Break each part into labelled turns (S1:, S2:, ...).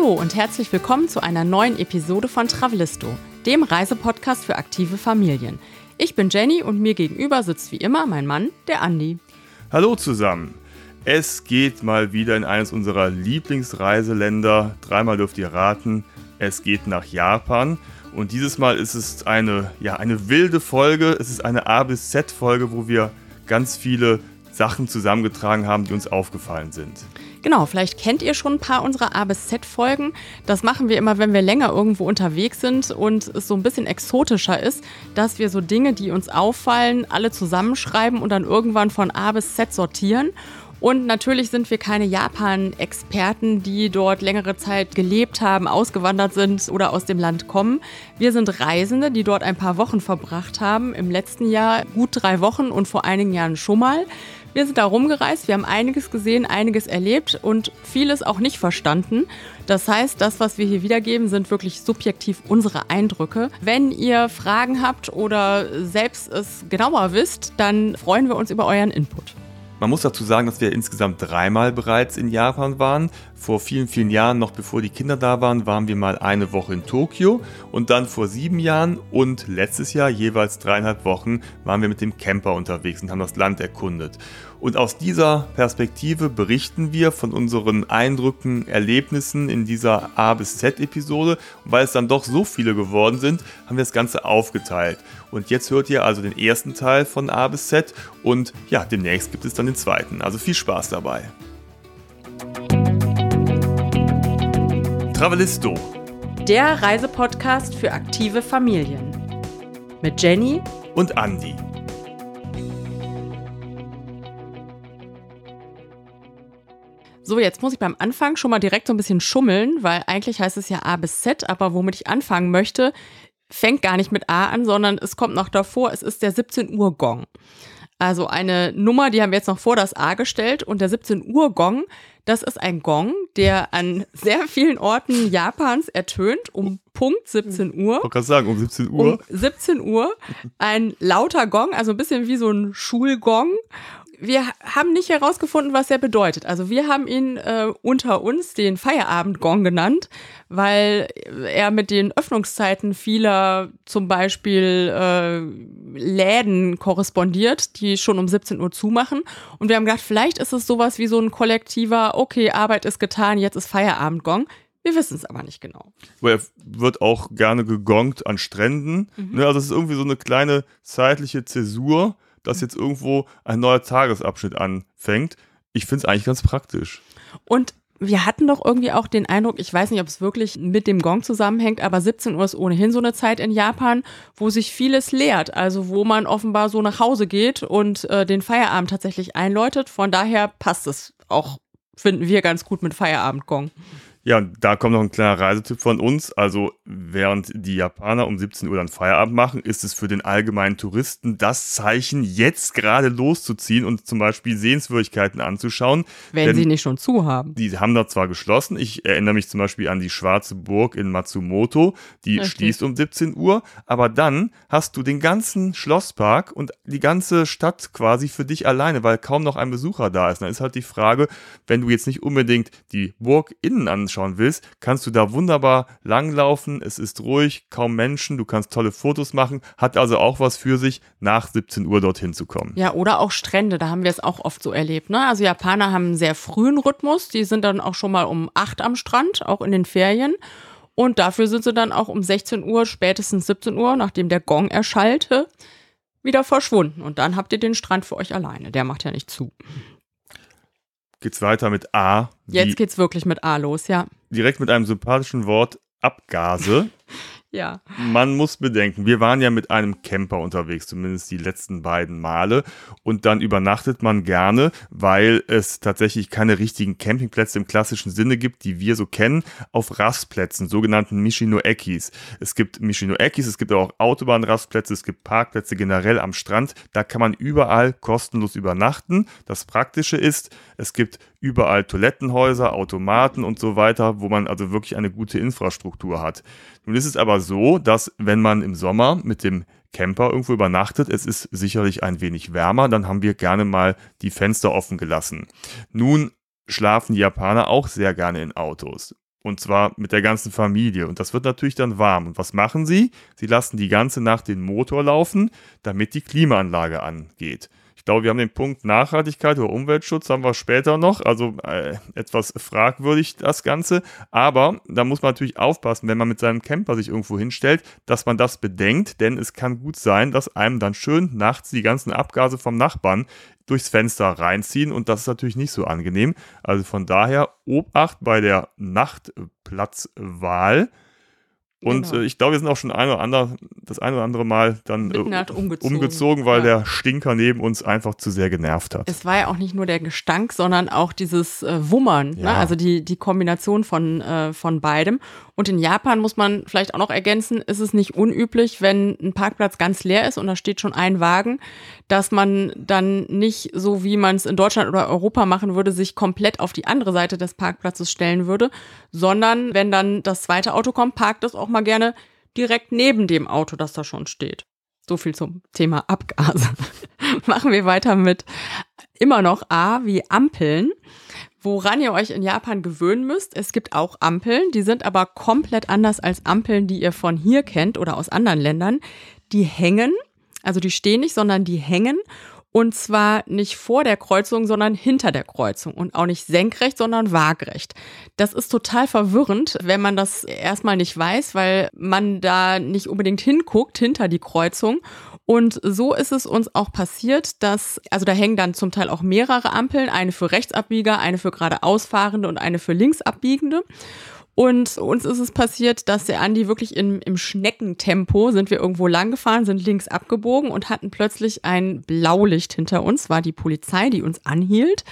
S1: Hallo und herzlich willkommen zu einer neuen Episode von Travelisto, dem Reisepodcast für aktive Familien. Ich bin Jenny und mir gegenüber sitzt wie immer mein Mann, der Andi.
S2: Hallo zusammen. Es geht mal wieder in eines unserer Lieblingsreiseländer. Dreimal dürft ihr raten. Es geht nach Japan. Und dieses Mal ist es eine, ja, eine wilde Folge. Es ist eine A bis Z Folge, wo wir ganz viele Sachen zusammengetragen haben, die uns aufgefallen sind.
S1: Genau, vielleicht kennt ihr schon ein paar unserer A bis Z Folgen. Das machen wir immer, wenn wir länger irgendwo unterwegs sind und es so ein bisschen exotischer ist, dass wir so Dinge, die uns auffallen, alle zusammenschreiben und dann irgendwann von A bis Z sortieren. Und natürlich sind wir keine Japan-Experten, die dort längere Zeit gelebt haben, ausgewandert sind oder aus dem Land kommen. Wir sind Reisende, die dort ein paar Wochen verbracht haben. Im letzten Jahr gut drei Wochen und vor einigen Jahren schon mal. Wir sind da rumgereist, wir haben einiges gesehen, einiges erlebt und vieles auch nicht verstanden. Das heißt, das, was wir hier wiedergeben, sind wirklich subjektiv unsere Eindrücke. Wenn ihr Fragen habt oder selbst es genauer wisst, dann freuen wir uns über euren Input.
S2: Man muss dazu sagen, dass wir insgesamt dreimal bereits in Japan waren. Vor vielen, vielen Jahren, noch bevor die Kinder da waren, waren wir mal eine Woche in Tokio und dann vor sieben Jahren und letztes Jahr jeweils dreieinhalb Wochen waren wir mit dem Camper unterwegs und haben das Land erkundet. Und aus dieser Perspektive berichten wir von unseren Eindrücken, Erlebnissen in dieser A bis Z-Episode. Und weil es dann doch so viele geworden sind, haben wir das Ganze aufgeteilt. Und jetzt hört ihr also den ersten Teil von A bis Z und ja, demnächst gibt es dann den zweiten. Also viel Spaß dabei. Travelisto.
S1: Der Reisepodcast für aktive Familien. Mit Jenny
S2: und Andy.
S1: So, jetzt muss ich beim Anfang schon mal direkt so ein bisschen schummeln, weil eigentlich heißt es ja A bis Z, aber womit ich anfangen möchte, fängt gar nicht mit A an, sondern es kommt noch davor, es ist der 17 Uhr Gong. Also eine Nummer, die haben wir jetzt noch vor das A gestellt und der 17 Uhr Gong, das ist ein Gong, der an sehr vielen Orten Japans ertönt um Punkt 17 Uhr.
S2: Ich wollte sagen, um 17 Uhr.
S1: Um 17 Uhr. Ein lauter Gong, also ein bisschen wie so ein Schulgong wir haben nicht herausgefunden, was er bedeutet. Also wir haben ihn äh, unter uns den Feierabendgong genannt, weil er mit den Öffnungszeiten vieler zum Beispiel äh, Läden korrespondiert, die schon um 17 Uhr zumachen. Und wir haben gedacht, vielleicht ist es sowas wie so ein kollektiver, okay, Arbeit ist getan, jetzt ist Feierabendgong. Wir wissen es aber nicht genau.
S2: Er wird auch gerne gegongt an Stränden. Mhm. Ne, also es ist irgendwie so eine kleine zeitliche Zäsur dass jetzt irgendwo ein neuer Tagesabschnitt anfängt. Ich finde es eigentlich ganz praktisch.
S1: Und wir hatten doch irgendwie auch den Eindruck, ich weiß nicht, ob es wirklich mit dem Gong zusammenhängt, aber 17 Uhr ist ohnehin so eine Zeit in Japan, wo sich vieles lehrt. Also wo man offenbar so nach Hause geht und äh, den Feierabend tatsächlich einläutet. Von daher passt es auch, finden wir ganz gut mit Feierabendgong.
S2: Ja, und da kommt noch ein kleiner Reisetipp von uns. Also, während die Japaner um 17 Uhr dann Feierabend machen, ist es für den allgemeinen Touristen das Zeichen, jetzt gerade loszuziehen und zum Beispiel Sehenswürdigkeiten anzuschauen.
S1: Wenn Denn sie nicht schon zu haben.
S2: Die haben da zwar geschlossen. Ich erinnere mich zum Beispiel an die Schwarze Burg in Matsumoto. Die okay. schließt um 17 Uhr. Aber dann hast du den ganzen Schlosspark und die ganze Stadt quasi für dich alleine, weil kaum noch ein Besucher da ist. Dann ist halt die Frage, wenn du jetzt nicht unbedingt die Burg innen anschaust, anschauen willst, kannst du da wunderbar langlaufen. Es ist ruhig, kaum Menschen, du kannst tolle Fotos machen. Hat also auch was für sich, nach 17 Uhr dorthin zu kommen.
S1: Ja, oder auch Strände, da haben wir es auch oft so erlebt. Ne? Also Japaner haben einen sehr frühen Rhythmus, die sind dann auch schon mal um 8 am Strand, auch in den Ferien. Und dafür sind sie dann auch um 16 Uhr, spätestens 17 Uhr, nachdem der Gong erschallte, wieder verschwunden. Und dann habt ihr den Strand für euch alleine. Der macht ja nicht zu
S2: geht's weiter mit A.
S1: Jetzt geht's wirklich mit A los, ja.
S2: Direkt mit einem sympathischen Wort Abgase.
S1: Ja.
S2: Man muss bedenken, wir waren ja mit einem Camper unterwegs, zumindest die letzten beiden Male. Und dann übernachtet man gerne, weil es tatsächlich keine richtigen Campingplätze im klassischen Sinne gibt, die wir so kennen, auf Rastplätzen, sogenannten Michino-Ekis. Es gibt Michino-Ekis, es gibt auch Autobahnrastplätze, es gibt Parkplätze generell am Strand. Da kann man überall kostenlos übernachten. Das Praktische ist, es gibt überall Toilettenhäuser, Automaten und so weiter, wo man also wirklich eine gute Infrastruktur hat. Nun ist es aber so, dass wenn man im Sommer mit dem Camper irgendwo übernachtet, es ist sicherlich ein wenig wärmer, dann haben wir gerne mal die Fenster offen gelassen. Nun schlafen die Japaner auch sehr gerne in Autos. Und zwar mit der ganzen Familie. Und das wird natürlich dann warm. Und was machen sie? Sie lassen die ganze Nacht den Motor laufen, damit die Klimaanlage angeht. Ich glaube, wir haben den Punkt Nachhaltigkeit oder Umweltschutz haben wir später noch. Also äh, etwas fragwürdig das Ganze. Aber da muss man natürlich aufpassen, wenn man mit seinem Camper sich irgendwo hinstellt, dass man das bedenkt. Denn es kann gut sein, dass einem dann schön nachts die ganzen Abgase vom Nachbarn durchs Fenster reinziehen. Und das ist natürlich nicht so angenehm. Also von daher Obacht bei der Nachtplatzwahl. Und
S1: Genau.
S2: äh, ich glaube, wir sind auch schon ein oder andere, das ein oder andere Mal dann äh,
S1: umgezogen.
S2: umgezogen, weil
S1: Ja.
S2: der Stinker neben uns einfach zu sehr genervt hat.
S1: Es war ja auch nicht nur der Gestank, sondern auch dieses äh, Wummern, ne?
S2: Ja.
S1: also die, die Kombination von, äh, von beidem. Und in Japan muss man vielleicht auch noch ergänzen, ist es nicht unüblich, wenn ein Parkplatz ganz leer ist und da steht schon ein Wagen, dass man dann nicht so, wie man es in Deutschland oder Europa machen würde, sich komplett auf die andere Seite des Parkplatzes stellen würde, sondern wenn dann das zweite Auto kommt, parkt es auch mal gerne direkt neben dem Auto, das da schon steht. So viel zum Thema Abgase. Machen wir weiter mit immer noch A wie Ampeln. Woran ihr euch in Japan gewöhnen müsst, es gibt auch Ampeln, die sind aber komplett anders als Ampeln, die ihr von hier kennt oder aus anderen Ländern. Die hängen, also die stehen nicht, sondern die hängen. Und zwar nicht vor der Kreuzung, sondern hinter der Kreuzung. Und auch nicht senkrecht, sondern waagrecht. Das ist total verwirrend, wenn man das erstmal nicht weiß, weil man da nicht unbedingt hinguckt, hinter die Kreuzung. Und so ist es uns auch passiert, dass, also da hängen dann zum Teil auch mehrere Ampeln, eine für Rechtsabbieger, eine für geradeausfahrende und eine für linksabbiegende. Und uns ist es passiert, dass der Andi wirklich im, im Schneckentempo sind wir irgendwo lang gefahren, sind links abgebogen und hatten plötzlich ein Blaulicht hinter uns, war die Polizei, die uns anhielt.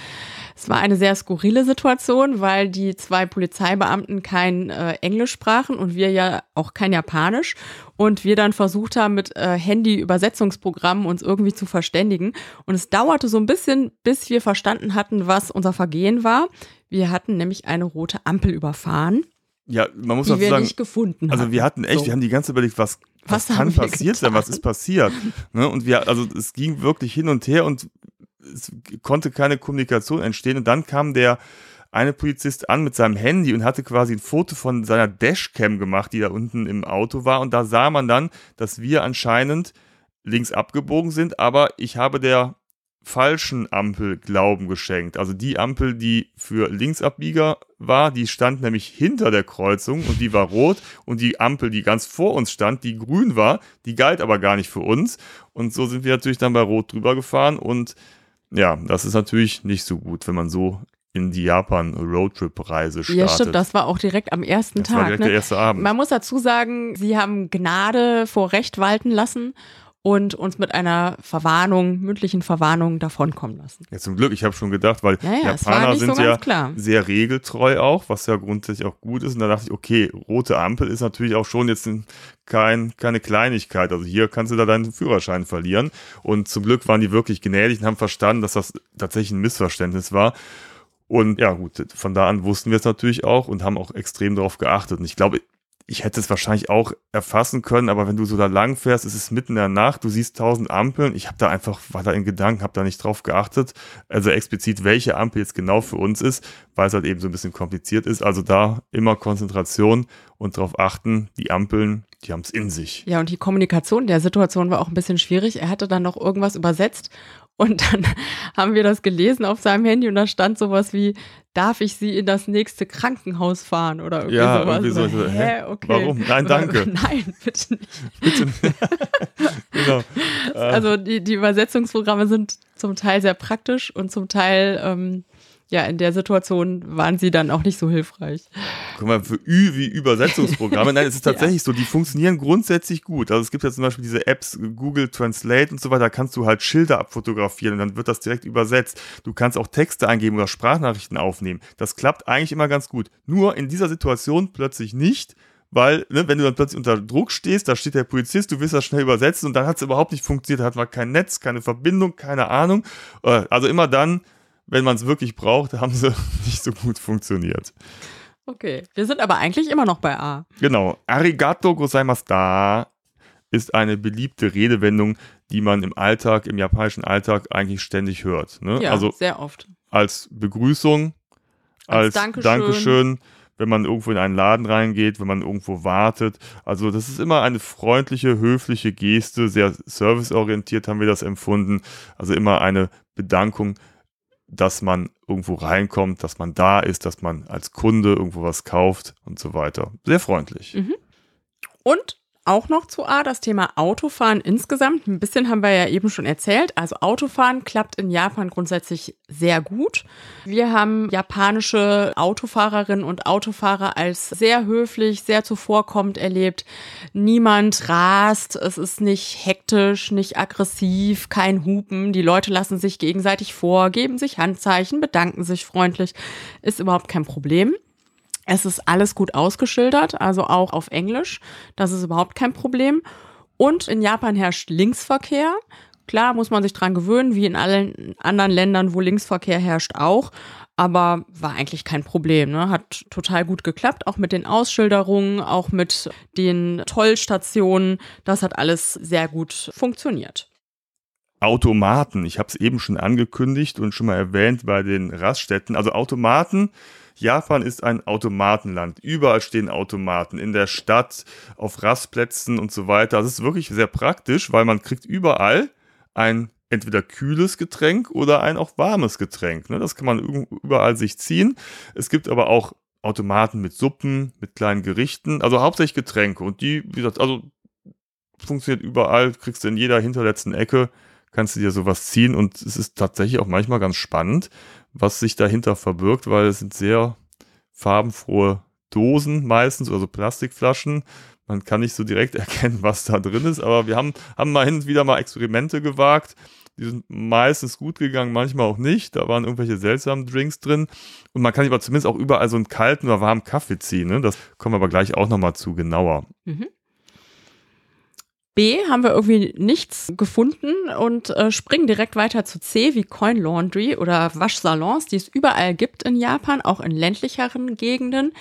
S1: Es war eine sehr skurrile Situation, weil die zwei Polizeibeamten kein äh, Englisch sprachen und wir ja auch kein Japanisch und wir dann versucht haben, mit äh, Handy-Übersetzungsprogrammen uns irgendwie zu verständigen. Und es dauerte so ein bisschen, bis wir verstanden hatten, was unser Vergehen war. Wir hatten nämlich eine rote Ampel überfahren,
S2: Ja, man muss
S1: die
S2: dazu
S1: wir
S2: sagen,
S1: nicht gefunden
S2: also wir hatten echt,
S1: So.
S2: wir haben die ganze Zeit überlegt, was, was,
S1: Was
S2: kann passiert sein, was
S1: getan?
S2: ist passiert. ne? Und wir, also es ging wirklich hin und her und es konnte keine Kommunikation entstehen. Und dann kam der eine Polizist an mit seinem Handy und hatte quasi ein Foto von seiner Dashcam gemacht, die da unten im Auto war. Und da sah man dann, dass wir anscheinend links abgebogen sind, aber ich habe der falschen Ampel Glauben geschenkt. Also die Ampel, die für Linksabbieger war, die stand nämlich hinter der Kreuzung und die war rot und die Ampel, die ganz vor uns stand, die grün war, die galt aber gar nicht für uns und so sind wir natürlich dann bei rot drüber gefahren und ja, das ist natürlich nicht so gut, wenn man so in die Japan Roadtrip-Reise startet.
S1: Ja, stimmt, das war auch direkt am ersten
S2: Das war
S1: Tag.
S2: direkt
S1: ne?
S2: der erste Abend.
S1: Man muss dazu sagen, sie haben Gnade vor Recht walten lassen und uns mit einer Verwarnung, mündlichen Verwarnung davonkommen lassen.
S2: Ja, zum Glück, ich habe schon gedacht, weil
S1: Ja, ja,
S2: Japaner
S1: so
S2: sind
S1: ganz
S2: ja
S1: klar.
S2: sehr regeltreu auch, was ja grundsätzlich auch gut ist. Und da dachte ich, okay, rote Ampel ist natürlich auch schon jetzt ein, kein, keine Kleinigkeit. Also hier kannst du da deinen Führerschein verlieren. Und zum Glück waren die wirklich gnädig und haben verstanden, dass das tatsächlich ein Missverständnis war. Und ja, gut, von da an wussten wir es natürlich auch und haben auch extrem darauf geachtet. Und ich glaube, ich hätte es wahrscheinlich auch erfassen können, aber wenn du so da lang fährst, es ist mitten in der Nacht, du siehst tausend Ampeln. Ich habe da einfach, war da in Gedanken, habe da nicht drauf geachtet, also explizit, welche Ampel jetzt genau für uns ist, weil es halt eben so ein bisschen kompliziert ist. Also da immer Konzentration und darauf achten, die Ampeln, die haben es in sich.
S1: Ja, und die Kommunikation der Situation war auch ein bisschen schwierig. Er hatte dann noch irgendwas übersetzt und dann haben wir das gelesen auf seinem Handy und da stand sowas wie, darf ich Sie in das nächste Krankenhaus fahren oder irgendwie
S2: Ja,
S1: sowas.
S2: irgendwie so,
S1: Und
S2: so,
S1: hä, okay.
S2: Warum? Nein, danke.
S1: Nein, bitte nicht.
S2: Bitte. genau. Äh,
S1: Also die, die Übersetzungsprogramme sind zum Teil sehr praktisch und zum Teil, ähm, ja, in der Situation waren sie dann auch nicht so hilfreich.
S2: Guck mal, für Ü wie Übersetzungsprogramme. Nein, es ist tatsächlich so, die funktionieren grundsätzlich gut. Also es gibt ja zum Beispiel diese Apps, Google Translate und so weiter, da kannst du halt Schilder abfotografieren und dann wird das direkt übersetzt. Du kannst auch Texte eingeben oder Sprachnachrichten aufnehmen. Das klappt eigentlich immer ganz gut. Nur in dieser Situation plötzlich nicht. Weil, ne, wenn du dann plötzlich unter Druck stehst, da steht der Polizist, du willst das schnell übersetzen und dann hat es überhaupt nicht funktioniert, da hat man kein Netz, keine Verbindung, keine Ahnung. Äh, Also immer dann, wenn man es wirklich braucht, haben sie nicht so gut funktioniert.
S1: Okay, wir sind aber eigentlich immer noch bei A.
S2: Genau. Arigato gozaimashita ist eine beliebte Redewendung, die man im Alltag, im japanischen Alltag eigentlich ständig hört. Ne?
S1: Ja,
S2: Also
S1: sehr oft.
S2: als Begrüßung,
S1: Als
S2: als,
S1: Dankeschön.
S2: Dankeschön. wenn man irgendwo in einen Laden reingeht, wenn man irgendwo wartet. Also das ist immer eine freundliche, höfliche Geste, sehr serviceorientiert haben wir das empfunden. Also immer eine Bedankung, dass man irgendwo reinkommt, dass man da ist, dass man als Kunde irgendwo was kauft und so weiter. Sehr freundlich.
S1: Mhm. Und auch noch zu A, das Thema Autofahren insgesamt. Ein bisschen haben wir ja eben schon erzählt. Also Autofahren klappt in Japan grundsätzlich sehr gut. Wir haben japanische Autofahrerinnen und Autofahrer als sehr höflich, sehr zuvorkommend erlebt. Niemand rast, es ist nicht hektisch, nicht aggressiv, kein Hupen. Die Leute lassen sich gegenseitig vor, geben sich Handzeichen, bedanken sich freundlich. Ist überhaupt kein Problem. Es ist alles gut ausgeschildert, also auch auf Englisch. Das ist überhaupt kein Problem. Und in Japan herrscht Linksverkehr. Klar, muss man sich dran gewöhnen, wie in allen anderen Ländern, wo Linksverkehr herrscht, auch. Aber war eigentlich kein Problem. Ne? Hat total gut geklappt, auch mit den Ausschilderungen, auch mit den Tollstationen. Das hat alles sehr gut funktioniert.
S2: Automaten, ich habe es eben schon angekündigt und schon mal erwähnt bei den Raststätten. Also Automaten Japan ist ein Automatenland. Überall stehen Automaten. In der Stadt, auf Rastplätzen und so weiter. Das ist wirklich sehr praktisch, weil man kriegt überall ein entweder kühles Getränk oder ein auch warmes Getränk. Ne? Das kann man überall sich ziehen. Es gibt aber auch Automaten mit Suppen, mit kleinen Gerichten, also hauptsächlich Getränke. Und die, wie gesagt, also funktioniert überall, kriegst du in jeder hinterletzten Ecke, kannst du dir sowas ziehen und es ist tatsächlich auch manchmal ganz spannend, was sich dahinter verbirgt, weil es sind sehr farbenfrohe Dosen meistens, also Plastikflaschen. Man kann nicht so direkt erkennen, was da drin ist, aber wir haben, haben mal hin und wieder mal Experimente gewagt. Die sind meistens gut gegangen, manchmal auch nicht. Da waren irgendwelche seltsamen Drinks drin. Und man kann aber zumindest auch überall so einen kalten oder warmen Kaffee ziehen. Ne? Das kommen wir aber gleich auch nochmal zu genauer. Mhm.
S1: B haben wir irgendwie nichts gefunden und äh, springen direkt weiter zu C wie Coin Laundry oder Waschsalons, die es überall gibt in Japan, auch in ländlicheren Gegenden.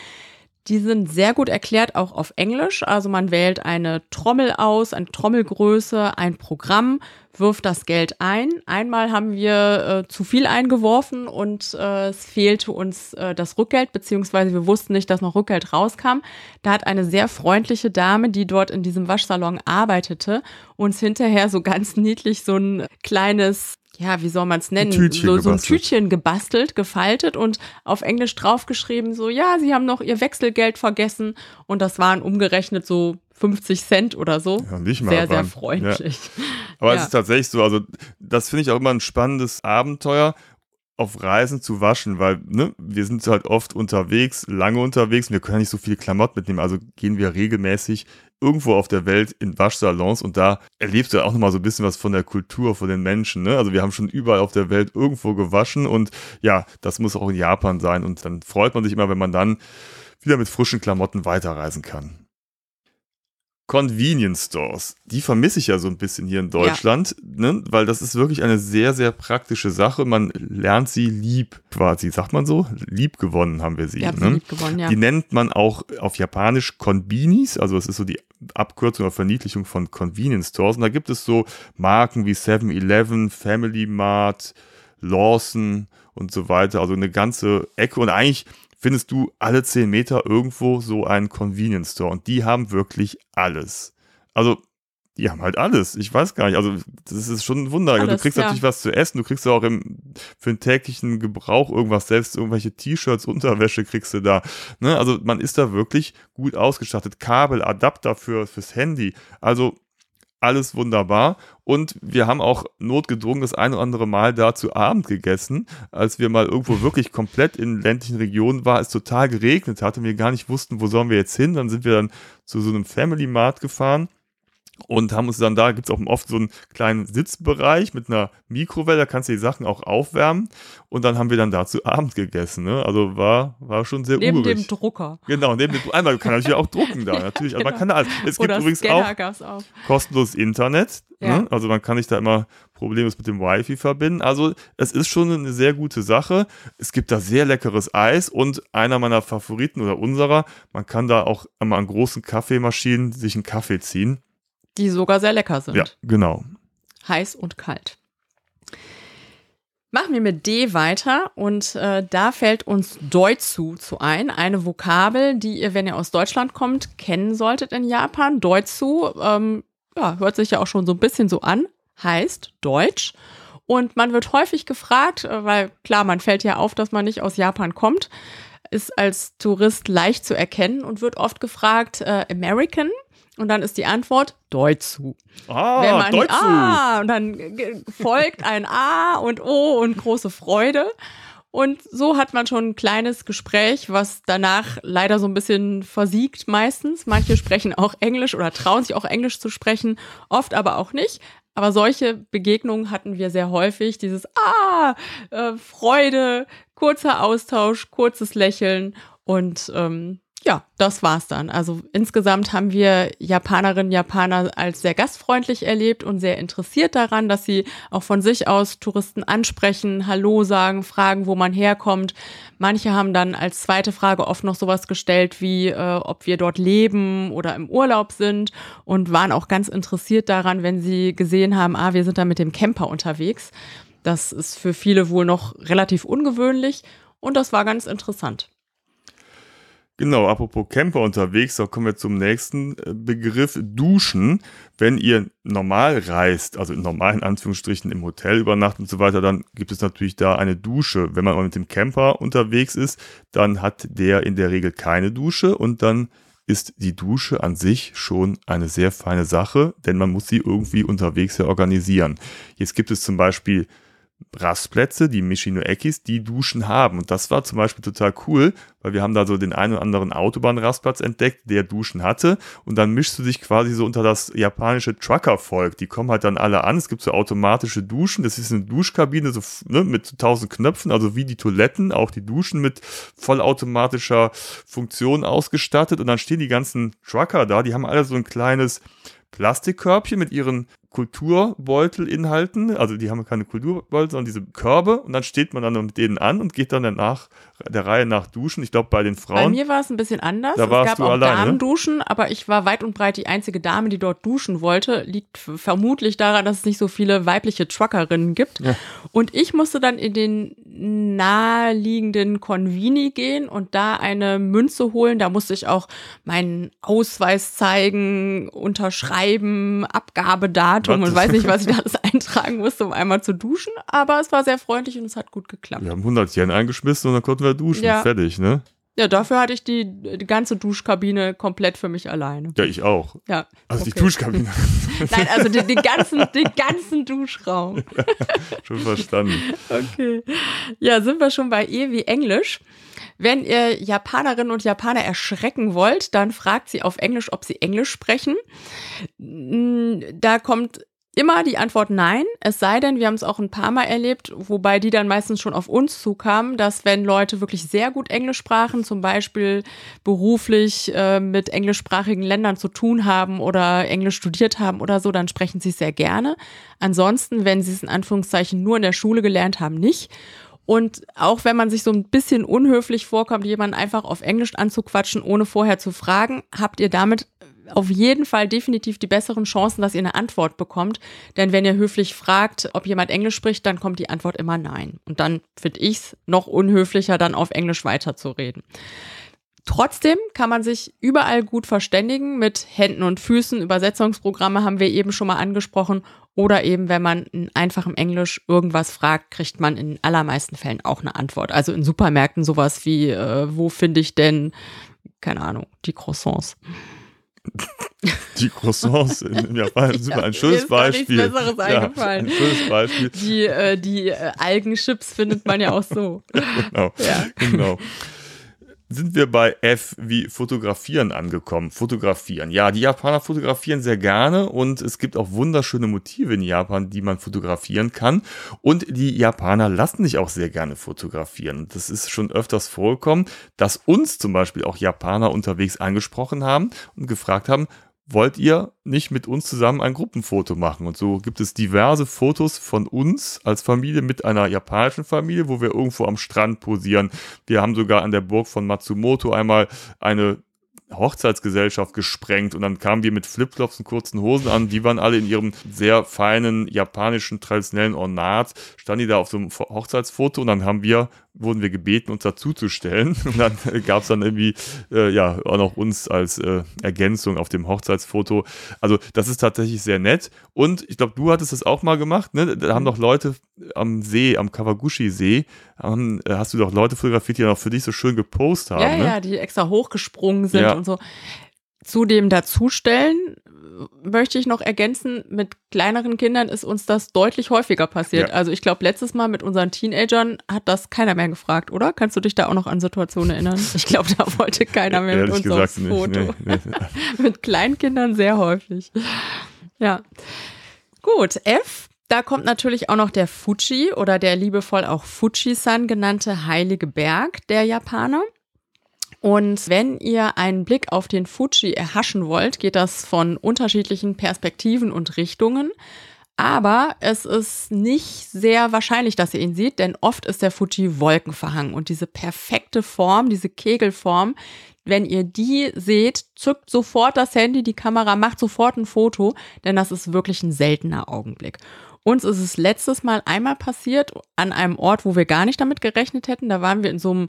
S1: Die sind sehr gut erklärt, auch auf Englisch. Also man wählt eine Trommel aus, eine Trommelgröße, ein Programm, wirft das Geld ein. Einmal haben wir äh, zu viel eingeworfen und äh, es fehlte uns äh, das Rückgeld, beziehungsweise wir wussten nicht, dass noch Rückgeld rauskam. Da hat eine sehr freundliche Dame, die dort in diesem Waschsalon arbeitete, uns hinterher so ganz niedlich so ein kleines ja, wie soll man es nennen,
S2: ein
S1: so, so ein Tütchen gebastelt, gefaltet und auf Englisch draufgeschrieben, so, ja, sie haben noch ihr Wechselgeld vergessen und das waren umgerechnet so 50 Cent oder so.
S2: Ja, nicht mal.
S1: Sehr, sehr freundlich.
S2: Ja. Aber ja. es ist tatsächlich so, also das finde ich auch immer ein spannendes Abenteuer auf Reisen zu waschen, weil ne, wir sind halt oft unterwegs, lange unterwegs, wir können nicht so viel Klamotten mitnehmen, also gehen wir regelmäßig irgendwo auf der Welt in Waschsalons und da erlebst du auch nochmal so ein bisschen was von der Kultur, von den Menschen. Ne? Also wir haben schon überall auf der Welt irgendwo gewaschen und ja, das muss auch in Japan sein und dann freut man sich immer, wenn man dann wieder mit frischen Klamotten weiterreisen kann. Convenience Stores, die vermisse ich ja so ein bisschen hier in Deutschland, ja. ne? weil das ist wirklich eine sehr, sehr praktische Sache. Man lernt sie lieb quasi, sagt man so? Lieb gewonnen haben wir sie.
S1: Ja,
S2: ne?
S1: lieb gewonnen, ja.
S2: Die nennt man auch auf Japanisch Konbinis, also es ist so die Abkürzung oder Verniedlichung von Convenience Stores. Und da gibt es so Marken wie 7-Eleven, Family Mart, Lawson und so weiter. Also eine ganze Ecke und eigentlich findest du alle 10 Meter irgendwo so einen Convenience Store und die haben wirklich alles. Also, die haben halt alles. Ich weiß gar nicht. Also, das ist schon ein Wunder. Alles, du kriegst ja. natürlich was zu essen. Du kriegst auch im, für den täglichen Gebrauch irgendwas. Selbst irgendwelche T-Shirts, Unterwäsche kriegst du da. Ne? Also, man ist da wirklich gut ausgestattet. Kabel, Adapter für, fürs Handy. Also, alles wunderbar. Und wir haben auch notgedrungen das ein oder andere Mal da zu Abend gegessen, als wir mal irgendwo wirklich komplett in ländlichen Regionen war, es total geregnet hatte, wir gar nicht wussten, wo sollen wir jetzt hin. Dann sind wir dann zu so einem Family Mart gefahren und haben uns dann da, gibt es auch oft so einen kleinen Sitzbereich mit einer Mikrowelle, da kannst du die Sachen auch aufwärmen und dann haben wir dann da zu Abend gegessen. Ne? Also war, war schon sehr
S1: neben. Neben dem Drucker.
S2: Genau, neben dem Einmal kann natürlich auch drucken da, natürlich. Also man
S1: genau.
S2: kann da alles. Es gibt übrigens auch, auch, kostenloses Internet. Ja. Ne? Also man kann sich da immer problemlos mit dem Wi-Fi verbinden. Also es ist schon eine sehr gute Sache. Es gibt da sehr leckeres Eis und einer meiner Favoriten oder unserer, man kann da auch immer an großen Kaffeemaschinen sich einen Kaffee ziehen
S1: die sogar sehr lecker sind.
S2: Ja, genau.
S1: Heiß und kalt. Machen wir mit D weiter und äh, da fällt uns Deutsu zu ein, eine Vokabel, die ihr, wenn ihr aus Deutschland kommt, kennen solltet in Japan. Deutsu, ähm, ja, hört sich ja auch schon so ein bisschen so an, heißt Deutsch. Und man wird häufig gefragt, äh, weil klar, man fällt ja auf, dass man nicht aus Japan kommt, ist als Tourist leicht zu erkennen und wird oft gefragt, äh, American und dann ist die Antwort Deutzu.
S2: Ah,
S1: Wenn man
S2: Deutzu.
S1: Ah, und dann folgt ein A und O und große Freude. Und so hat man schon ein kleines Gespräch, was danach leider so ein bisschen versiegt meistens. Manche sprechen auch Englisch oder trauen sich auch Englisch zu sprechen, oft aber auch nicht. Aber solche Begegnungen hatten wir sehr häufig. Dieses Ah, äh, Freude, kurzer Austausch, kurzes Lächeln und ähm, ja, das war's dann. Also insgesamt haben wir Japanerinnen, Japaner als sehr gastfreundlich erlebt und sehr interessiert daran, dass sie auch von sich aus Touristen ansprechen, Hallo sagen, fragen, wo man herkommt. Manche haben dann als zweite Frage oft noch sowas gestellt wie, äh, ob wir dort leben oder im Urlaub sind und waren auch ganz interessiert daran, wenn sie gesehen haben, ah, wir sind da mit dem Camper unterwegs. Das ist für viele wohl noch relativ ungewöhnlich und das war ganz interessant.
S2: Genau, apropos Camper unterwegs, da kommen wir zum nächsten äh, Begriff Duschen. Wenn ihr normal reist, also in normalen Anführungsstrichen im Hotel übernachtet und so weiter, dann gibt es natürlich da eine Dusche. Wenn man aber mit dem Camper unterwegs ist, dann hat der in der Regel keine Dusche und dann ist die Dusche an sich schon eine sehr feine Sache, denn man muss sie irgendwie unterwegs ja organisieren. Jetzt gibt es zum Beispiel Rastplätze, die Michino-Ekis, die Duschen haben. Und das war zum Beispiel total cool, weil wir haben da so den einen oder anderen Autobahnrastplatz entdeckt, der Duschen hatte. Und dann mischst du dich quasi so unter das japanische Trucker-Volk. Die kommen halt dann alle an. Es gibt so automatische Duschen. Das ist eine Duschkabine so, ne, mit tausend Knöpfen, also wie die Toiletten, auch die Duschen mit vollautomatischer Funktion ausgestattet. Und dann stehen die ganzen Trucker da. Die haben alle so ein kleines Plastikkörbchen mit ihren Kulturbeutelinhalten. Also die haben keine Kulturbeutel, sondern diese Körbe. Und dann steht man dann mit denen an und geht dann danach der Reihe nach duschen. Ich glaube, bei den Frauen.
S1: Bei mir war es ein bisschen anders.
S2: Da
S1: es
S2: warst
S1: gab
S2: du
S1: auch
S2: alleine.
S1: Damenduschen, aber ich war weit und breit die einzige Dame, die dort duschen wollte. Liegt vermutlich daran, dass es nicht so viele weibliche Truckerinnen gibt. Und ich musste dann in den naheliegenden Convini gehen und da eine Münze holen. Da musste ich auch meinen Ausweis zeigen, unterschreiben, Abgabedatum
S2: Was?
S1: und weiß nicht, was ich da alles eintragen musste, um einmal zu duschen. Aber es war sehr freundlich und es hat gut geklappt.
S2: Wir haben 100 Yen eingeschmissen und dann konnten wir duschen.
S1: Ja.
S2: Fertig, ne?
S1: Ja, dafür hatte ich die, die ganze Duschkabine komplett für mich alleine.
S2: Ja, ich auch.
S1: Ja.
S2: Also die
S1: okay.
S2: Duschkabine.
S1: Nein, also den, den, ganzen, den ganzen Duschraum.
S2: Schon verstanden.
S1: Okay. Ja, sind wir schon bei E wie Englisch. Wenn ihr Japanerinnen und Japaner erschrecken wollt, dann fragt sie auf Englisch, ob sie Englisch sprechen. Da kommt immer die Antwort nein, es sei denn, wir haben es auch ein paar Mal erlebt, wobei die dann meistens schon auf uns zukamen, dass wenn Leute wirklich sehr gut Englisch sprachen, zum Beispiel beruflich äh, mit englischsprachigen Ländern zu tun haben oder Englisch studiert haben oder so, dann sprechen sie sehr gerne. Ansonsten, wenn sie es in Anführungszeichen nur in der Schule gelernt haben, nicht. Und auch wenn man sich so ein bisschen unhöflich vorkommt, jemanden einfach auf Englisch anzuquatschen, ohne vorher zu fragen, habt ihr damit auf jeden Fall definitiv die besseren Chancen, dass ihr eine Antwort bekommt. Denn wenn ihr höflich fragt, ob jemand Englisch spricht, dann kommt die Antwort immer nein. Und dann finde ich es noch unhöflicher, dann auf Englisch weiterzureden. Trotzdem kann man sich überall gut verständigen mit Händen und Füßen. Übersetzungsprogramme haben wir eben schon mal angesprochen. Oder eben, wenn man in einfachem Englisch irgendwas fragt, kriegt man in allermeisten Fällen auch eine Antwort. Also in Supermärkten sowas wie, äh, wo finde ich denn, keine Ahnung, die Croissants.
S2: Die Croissants in Japan sind
S1: Ja,
S2: ein schönes
S1: ist
S2: Beispiel.
S1: Besseres eingefallen.
S2: ein schönes Beispiel.
S1: Die, äh, die äh, Algenchips findet man ja auch so.
S2: Genau.
S1: Ja.
S2: genau. Sind wir bei F wie fotografieren angekommen? Fotografieren. Ja, die Japaner fotografieren sehr gerne und es gibt auch wunderschöne Motive in Japan, die man fotografieren kann. Und die Japaner lassen sich auch sehr gerne fotografieren. Das ist schon öfters vorgekommen, dass uns zum Beispiel auch Japaner unterwegs angesprochen haben und gefragt haben, wollt ihr nicht mit uns zusammen ein Gruppenfoto machen? Und so gibt es diverse Fotos von uns als Familie mit einer japanischen Familie, wo wir irgendwo am Strand posieren. Wir haben sogar an der Burg von Matsumoto einmal eine Hochzeitsgesellschaft gesprengt und dann kamen wir mit Flipflops und kurzen Hosen an. Die waren alle in ihrem sehr feinen japanischen traditionellen Ornat, standen die da auf so einem Hochzeitsfoto und dann haben wir wurden wir gebeten, uns dazuzustellen. Und dann gab es dann irgendwie, äh, ja, auch noch uns als äh, Ergänzung auf dem Hochzeitsfoto. Also, das ist tatsächlich sehr nett. Und ich glaube, du hattest das auch mal gemacht, ne? Da haben doch Leute am See, am Kawaguchi-See, äh, hast du doch Leute fotografiert, die noch für dich so schön gepostet haben.
S1: Ja,
S2: ne?
S1: ja, die extra hochgesprungen sind
S2: Ja.
S1: und so. Zu dem Dazustellen möchte ich noch ergänzen, mit kleineren Kindern ist uns das deutlich häufiger passiert.
S2: Ja.
S1: Also ich glaube, letztes Mal mit unseren Teenagern hat das keiner mehr gefragt, oder? Kannst du dich da auch noch an Situationen erinnern? Ich glaube, da wollte keiner mehr mit uns aufs
S2: gesagt
S1: Foto.
S2: nicht. Nee, nee.
S1: mit Kleinkindern sehr häufig. Ja. Gut, F. Da kommt natürlich auch noch der Fuji oder der liebevoll auch Fuji-san genannte heilige Berg der Japaner. Und wenn ihr einen Blick auf den Fuji erhaschen wollt, geht das von unterschiedlichen Perspektiven und Richtungen. Aber es ist nicht sehr wahrscheinlich, dass ihr ihn seht, denn oft ist der Fuji wolkenverhangen. Und diese perfekte Form, diese Kegelform, wenn ihr die seht, zückt sofort das Handy, die Kamera macht sofort ein Foto, denn das ist wirklich ein seltener Augenblick. Uns ist es letztes Mal einmal passiert an einem Ort, wo wir gar nicht damit gerechnet hätten. Da waren wir in so einem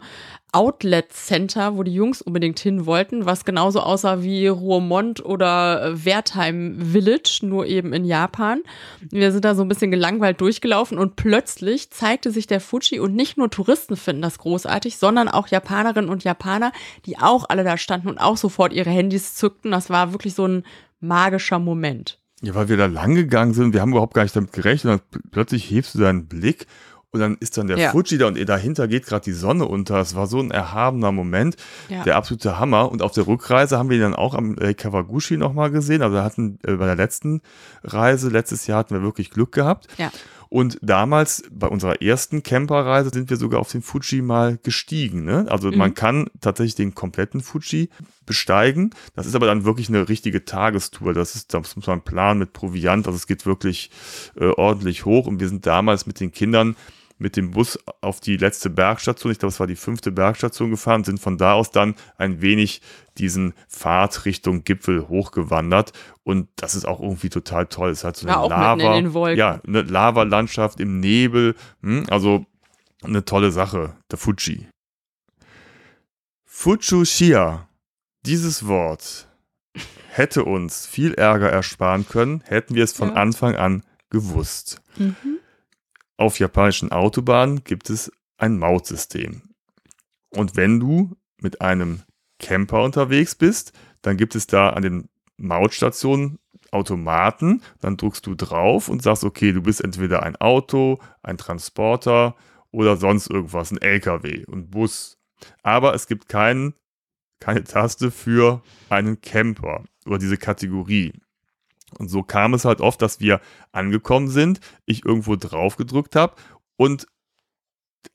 S1: Outlet Center, wo die Jungs unbedingt hin wollten, was genauso aussah wie Ruhrmond oder äh, Wertheim Village, nur eben in Japan. Wir sind da so ein bisschen gelangweilt durchgelaufen und plötzlich zeigte sich der Fuji und nicht nur Touristen finden das großartig, sondern auch Japanerinnen und Japaner, die auch alle da standen und auch sofort ihre Handys zückten. Das war wirklich so ein magischer Moment.
S2: Ja, weil wir da lang gegangen sind, wir haben überhaupt gar nicht damit gerechnet. Und dann plötzlich hebst du deinen Blick und dann ist dann der
S1: Ja.
S2: Fuji da und dahinter geht gerade die Sonne unter. Es war so ein erhabener Moment,
S1: Ja.
S2: der absolute Hammer. Und auf der Rückreise haben wir ihn dann auch am äh, Kawaguchi nochmal gesehen. Also hatten äh, bei der letzten Reise, letztes Jahr hatten wir wirklich Glück gehabt.
S1: Ja.
S2: Und damals, bei unserer ersten Camperreise, sind wir sogar auf den Fuji mal gestiegen. Ne? Also man kann tatsächlich den kompletten Fuji besteigen. Das ist aber dann wirklich eine richtige Tagestour. Das ist, das muss man planen mit Proviant. Also es geht wirklich äh, ordentlich hoch. Und wir sind damals mit den Kindern mit dem Bus auf die letzte Bergstation, ich glaube, es war die fünfte Bergstation gefahren, sind von da aus dann ein wenig diesen Pfad Richtung Gipfel hochgewandert. Und das ist auch irgendwie total toll. Es hat so eine
S1: auch
S2: Lava, ja, eine Lavalandschaft im Nebel. Hm, also eine tolle Sache, der Fuji. Fuchushia, dieses Wort hätte uns viel Ärger ersparen können, hätten wir es von
S1: Ja.
S2: Anfang an gewusst.
S1: Mhm.
S2: Auf japanischen Autobahnen gibt es ein Mautsystem. Und wenn du mit einem Camper unterwegs bist, dann gibt es da an den Mautstationen Automaten, dann drückst du drauf und sagst, okay, du bist entweder ein Auto, ein Transporter oder sonst irgendwas, ein LKW, ein Bus. Aber es gibt keinen, keine Taste für einen Camper oder diese Kategorie. Und so kam es halt oft, dass wir angekommen sind, ich irgendwo drauf gedrückt habe und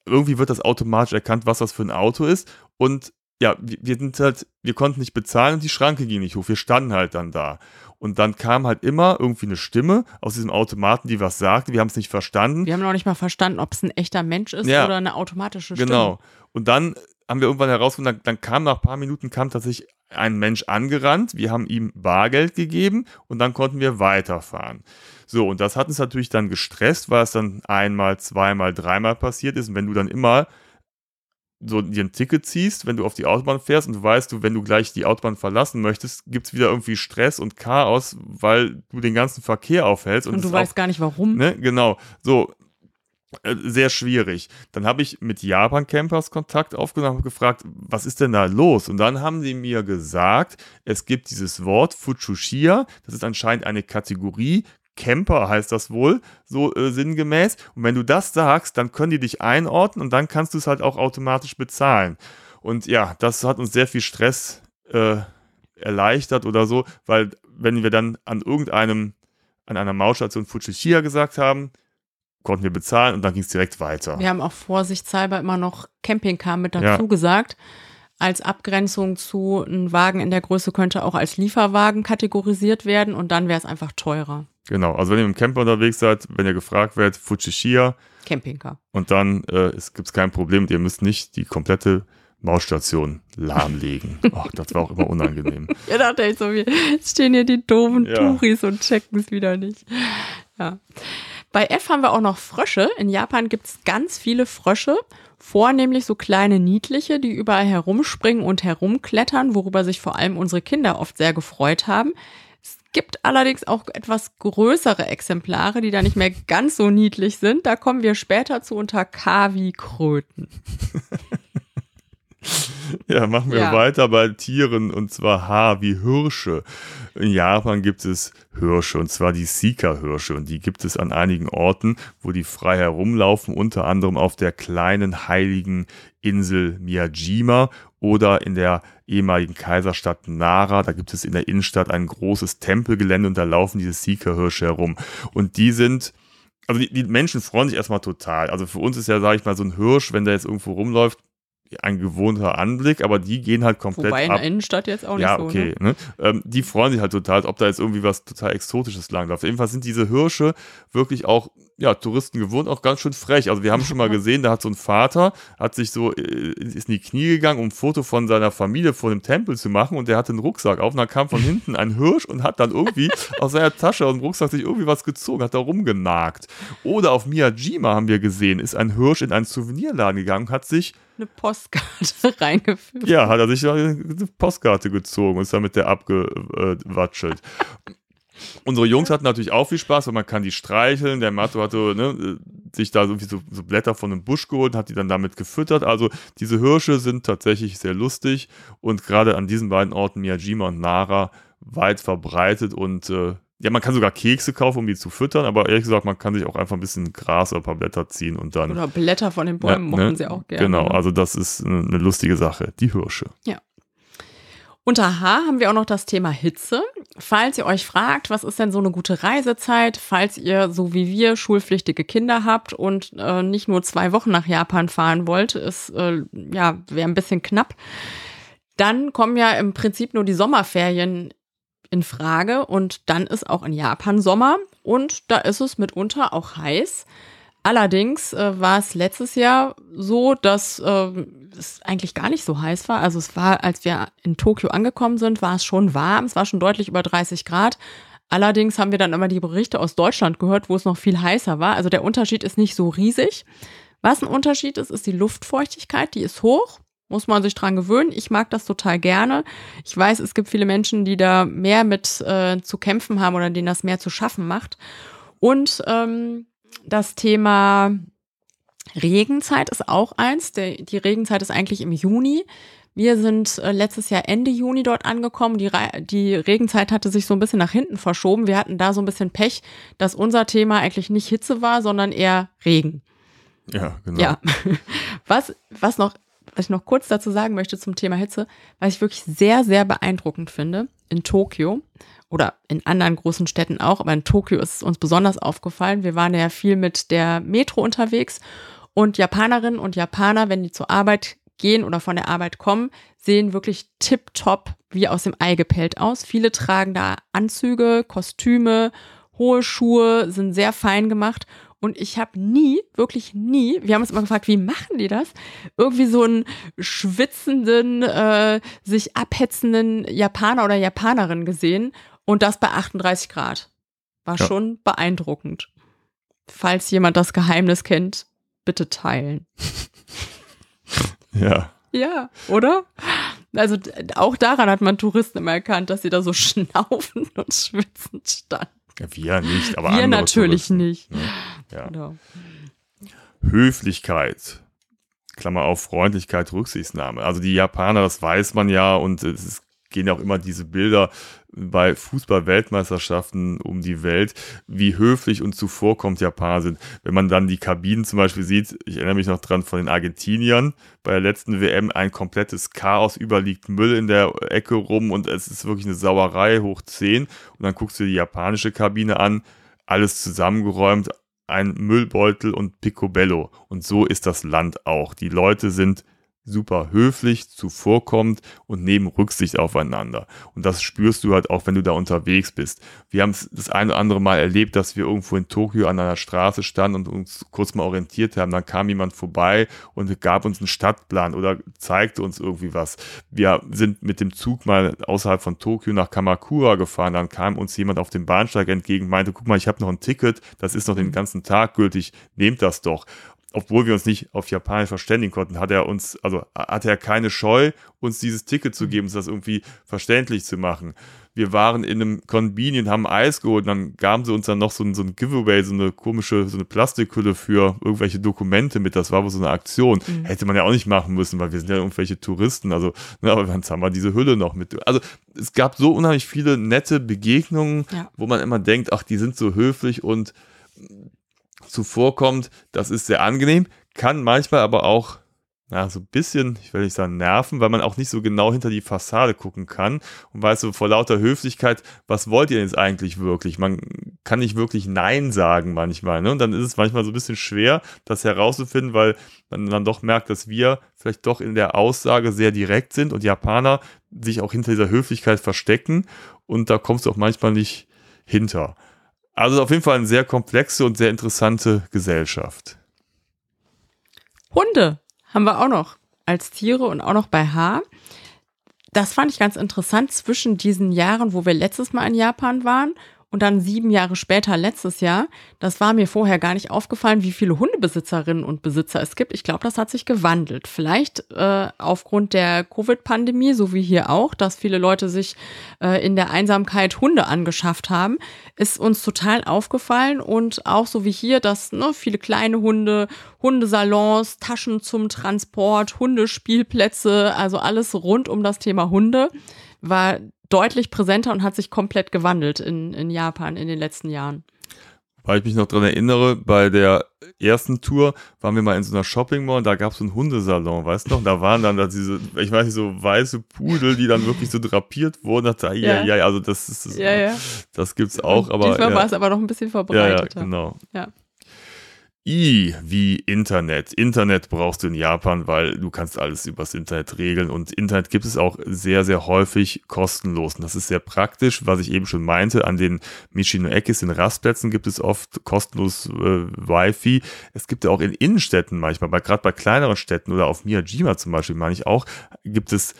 S2: irgendwie wird das automatisch erkannt, was das für ein Auto ist. Und ja, wir, wir sind halt, wir konnten nicht bezahlen und die Schranke ging nicht hoch. Wir standen halt dann da. Und dann kam halt immer irgendwie eine Stimme aus diesem Automaten, die was sagte. Wir haben es nicht verstanden.
S1: Wir haben noch nicht mal verstanden, ob es ein echter Mensch ist
S2: Ja.
S1: oder eine automatische Stimme.
S2: Genau. Und dann haben wir irgendwann herausgefunden, dann, dann kam nach ein paar Minuten kam tatsächlich ein Mensch angerannt. Wir haben ihm Bargeld gegeben und dann konnten wir weiterfahren. So, und das hat uns natürlich dann gestresst, weil es dann einmal, zweimal, dreimal passiert ist. Und wenn du dann immer so dir ein Ticket ziehst, wenn du auf die Autobahn fährst und du weißt, du, wenn du gleich die Autobahn verlassen möchtest, gibt es wieder irgendwie Stress und Chaos, weil du den ganzen Verkehr aufhältst.
S1: Und
S2: es
S1: du weißt gar nicht warum.
S2: Ne? Genau. So. äh, Sehr schwierig. Dann habe ich mit Japan-Campers Kontakt aufgenommen und gefragt, was ist denn da los? Und dann haben die mir gesagt, es gibt dieses Wort Fuchushia, das ist anscheinend eine Kategorie, Camper heißt das wohl, so äh, sinngemäß. Und wenn du das sagst, dann können die dich einordnen und dann kannst du es halt auch automatisch bezahlen. Und ja, das hat uns sehr viel Stress äh, erleichtert oder so, weil wenn wir dann an irgendeinem, an einer Mautstation Fukushia gesagt haben, konnten wir bezahlen und dann ging es direkt weiter.
S1: Wir haben auch vorsichtshalber immer noch Campingcar mit
S2: Ja.
S1: dazu gesagt. Als Abgrenzung zu ein Wagen in der Größe könnte auch als Lieferwagen kategorisiert werden und dann wäre es einfach teurer.
S2: Genau, also wenn ihr im Camper unterwegs seid, wenn ihr gefragt werdet, Fukushia
S1: Campingcar.
S2: und dann äh, gibt es kein Problem ihr müsst nicht die komplette Mautstation lahmlegen. Ach, das war auch immer unangenehm.
S1: ja, dachte ich so, jetzt stehen hier die doofen ja. Touris und checken es wieder nicht. Ja. Bei F haben wir auch noch Frösche. In Japan gibt es ganz viele Frösche, vornehmlich so kleine niedliche, die überall herumspringen und herumklettern, worüber sich vor allem unsere Kinder oft sehr gefreut haben. Es gibt allerdings auch etwas größere Exemplare, die da nicht mehr ganz so niedlich sind. Da kommen wir später zu unter Kavi-Kröten.
S2: Ja, machen wir ja. weiter bei Tieren und zwar H wie Hirsche. In Japan gibt es Hirsche und zwar die Sika-Hirsche und die gibt es an einigen Orten, wo die frei herumlaufen, unter anderem auf der kleinen heiligen Insel Miyajima oder in der ehemaligen Kaiserstadt Nara. Da gibt es in der Innenstadt ein großes Tempelgelände und da laufen diese Sika-Hirsche herum. Und die sind also die, die, Menschen freuen sich erstmal total. Also für uns ist ja, sage ich mal, so ein Hirsch, wenn der jetzt irgendwo rumläuft, ein gewohnter Anblick, aber die gehen halt komplett
S1: Wobei in ab. der Innenstadt jetzt auch nicht
S2: ja,
S1: so.
S2: Ja, okay. Ne? Ne? Ähm, die freuen sich halt total, als ob da jetzt irgendwie was total Exotisches langläuft. Jedenfalls sind diese Hirsche wirklich auch ja, Touristen gewohnt, auch ganz schön frech. Also wir haben schon mal gesehen, da hat so ein Vater, hat sich so, äh, ist in die Knie gegangen, um ein Foto von seiner Familie vor dem Tempel zu machen und der hatte einen Rucksack auf und dann kam von hinten ein Hirsch und hat dann irgendwie aus seiner Tasche, aus dem Rucksack sich irgendwie was gezogen, hat da rumgenagt. Oder auf Miyajima haben wir gesehen, ist ein Hirsch in einen Souvenirladen gegangen, hat sich
S1: eine Postkarte reingefügt.
S2: Ja, hat er sich eine Postkarte gezogen und ist damit der abgewatschelt. Unsere Jungs hatten natürlich auch viel Spaß, weil man kann die streicheln. Der Matto hatte ne, sich da so, so, Blätter von einem Busch geholt und hat die dann damit gefüttert. Also diese Hirsche sind tatsächlich sehr lustig und gerade an diesen beiden Orten, Miyajima und Nara, weit verbreitet und äh, ja, man kann sogar Kekse kaufen, um die zu füttern, aber ehrlich gesagt, man kann sich auch einfach ein bisschen Gras oder ein paar Blätter ziehen und dann.
S1: Oder Blätter von den Bäumen ja, ne? sie auch gerne.
S2: Genau, also das ist eine lustige Sache. Die Hirsche.
S1: Ja. Unter H haben wir auch noch das Thema Hitze. Falls ihr euch fragt, was ist denn so eine gute Reisezeit, falls ihr so wie wir schulpflichtige Kinder habt und äh, nicht nur zwei Wochen nach Japan fahren wollt, ist äh, ja wäre ein bisschen knapp. Dann kommen ja im Prinzip nur die Sommerferien in Frage und dann ist auch in Japan Sommer und da ist es mitunter auch heiß. Allerdings äh, war es letztes Jahr so, dass äh, es eigentlich gar nicht so heiß war. Also es war, als wir in Tokio angekommen sind, war es schon warm. Es war schon deutlich über 30 Grad. Allerdings haben wir dann immer die Berichte aus Deutschland gehört, wo es noch viel heißer war. Also der Unterschied ist nicht so riesig. Was ein Unterschied ist, ist die Luftfeuchtigkeit. Die ist hoch. Muss man sich dran gewöhnen. Ich mag das total gerne. Ich weiß, es gibt viele Menschen, die da mehr mit äh, zu kämpfen haben oder denen das mehr zu schaffen macht. Und ähm, das Thema Regenzeit ist auch eins. Der, die Regenzeit ist eigentlich im Juni. Wir sind äh, letztes Jahr Ende Juni dort angekommen. Die, die Regenzeit hatte sich so ein bisschen nach hinten verschoben. Wir hatten da so ein bisschen Pech, dass unser Thema eigentlich nicht Hitze war, sondern eher Regen.
S2: Ja, genau.
S1: Ja. Was, was noch, was ich noch kurz dazu sagen möchte zum Thema Hitze, was ich wirklich sehr, sehr beeindruckend finde in Tokio oder in anderen großen Städten auch, aber in Tokio ist es uns besonders aufgefallen. Wir waren ja viel mit der Metro unterwegs und Japanerinnen und Japaner, wenn die zur Arbeit gehen oder von der Arbeit kommen, sehen wirklich tipptopp wie aus dem Ei gepellt aus. Viele tragen da Anzüge, Kostüme, hohe Schuhe, sind sehr fein gemacht und ich habe nie, wirklich nie, wir haben uns immer gefragt, wie machen die das? Irgendwie so einen schwitzenden, äh, sich abhetzenden Japaner oder Japanerin gesehen. Und das bei 38 Grad. War ja. schon beeindruckend. Falls jemand das Geheimnis kennt, bitte teilen.
S2: ja.
S1: Ja, oder? Also auch daran hat man Touristen immer erkannt, dass sie da so schnaufend und schwitzend standen.
S2: Ja, wir nicht, aber
S1: wir natürlich
S2: Touristen,
S1: nicht.
S2: Ne? Ja. Genau. Höflichkeit. Klammer auf Freundlichkeit, Rücksichtnahme. Also die Japaner, das weiß man ja und es ist gehen ja auch immer diese Bilder bei Fußball-Weltmeisterschaften um die Welt, wie höflich und zuvorkommt Japaner sind. Wenn man dann die Kabinen zum Beispiel sieht, ich erinnere mich noch dran von den Argentiniern, bei der letzten WM ein komplettes Chaos, überliegt Müll in der Ecke rum und es ist wirklich eine Sauerei hoch 10. Und dann guckst du die japanische Kabine an, alles zusammengeräumt, ein Müllbeutel und Picobello. Und so ist das Land auch. Die Leute sind super höflich, zuvorkommt und nehmen Rücksicht aufeinander. Und das spürst du halt auch, wenn du da unterwegs bist. Wir haben es das eine oder andere Mal erlebt, dass wir irgendwo in Tokio an einer Straße standen und uns kurz mal orientiert haben. Dann kam jemand vorbei und gab uns einen Stadtplan oder zeigte uns irgendwie was. Wir sind mit dem Zug mal außerhalb von Tokio nach Kamakura gefahren. Dann kam uns jemand auf dem Bahnsteig entgegen, meinte, guck mal, ich habe noch ein Ticket, das ist noch den mhm. ganzen Tag gültig, nehmt das doch obwohl wir uns nicht auf Japanisch verständigen konnten, hat er uns, also hatte er keine Scheu, uns dieses Ticket zu geben, das irgendwie verständlich zu machen. Wir waren in einem Convenient, haben Eis geholt und dann gaben sie uns dann noch so ein, so ein Giveaway, so eine komische, so eine Plastikhülle für irgendwelche Dokumente mit. Das war wohl so eine Aktion. Mhm. Hätte man ja auch nicht machen müssen, weil wir sind ja irgendwelche Touristen. Also, ne, aber jetzt haben wir diese Hülle noch mit. Also, es gab so unheimlich viele nette Begegnungen, ja. wo man immer denkt, ach, die sind so höflich und zuvorkommt, das ist sehr angenehm, kann manchmal aber auch ja, so ein bisschen, ich will nicht sagen nerven, weil man auch nicht so genau hinter die Fassade gucken kann und weiß so vor lauter Höflichkeit, was wollt ihr jetzt eigentlich wirklich? Man kann nicht wirklich Nein sagen manchmal, ne? Und dann ist es manchmal so ein bisschen schwer, das herauszufinden, weil man dann doch merkt, dass wir vielleicht doch in der Aussage sehr direkt sind und Japaner sich auch hinter dieser Höflichkeit verstecken und da kommst du auch manchmal nicht hinter. Also auf jeden Fall eine sehr komplexe und sehr interessante Gesellschaft.
S1: Hunde haben wir auch noch als Tiere und auch noch bei H. Das fand ich ganz interessant zwischen diesen Jahren, wo wir letztes Mal in Japan waren und dann sieben Jahre später, letztes Jahr, das war mir vorher gar nicht aufgefallen, wie viele Hundebesitzerinnen und Besitzer es gibt. Ich glaube, das hat sich gewandelt. Vielleicht äh, aufgrund der Covid-Pandemie, so wie hier auch, dass viele Leute sich äh, in der Einsamkeit Hunde angeschafft haben, ist uns total aufgefallen. Und auch so wie hier, dass ne, viele kleine Hunde, Hundesalons, Taschen zum Transport, Hundespielplätze, also alles rund um das Thema Hunde war deutlich präsenter und hat sich komplett gewandelt in, in Japan in den letzten Jahren.
S2: Weil ich mich noch dran erinnere, bei der ersten Tour waren wir mal in so einer Shopping Mall und da gab es so einen Hundesalon, weißt du noch? Da waren dann da diese, ich weiß nicht, so weiße Pudel, die dann wirklich so drapiert wurden. Da dachte, ja, ja, also das ist,
S1: ja, ja.
S2: das gibt's auch, aber.
S1: Diesmal
S2: ja.
S1: war es aber noch ein bisschen verbreitet.
S2: Ja, ja, genau.
S1: Ja.
S2: I wie Internet. Internet brauchst du in Japan, weil du kannst alles übers Internet regeln und Internet gibt es auch sehr, sehr häufig kostenlos. Und das ist sehr praktisch, was ich eben schon meinte. An den Michino-Ekis, den Rastplätzen gibt es oft kostenlos äh, Wi-Fi. Es gibt ja auch in Innenstädten manchmal, gerade bei kleineren Städten oder auf Miyajima zum Beispiel, meine ich auch, gibt es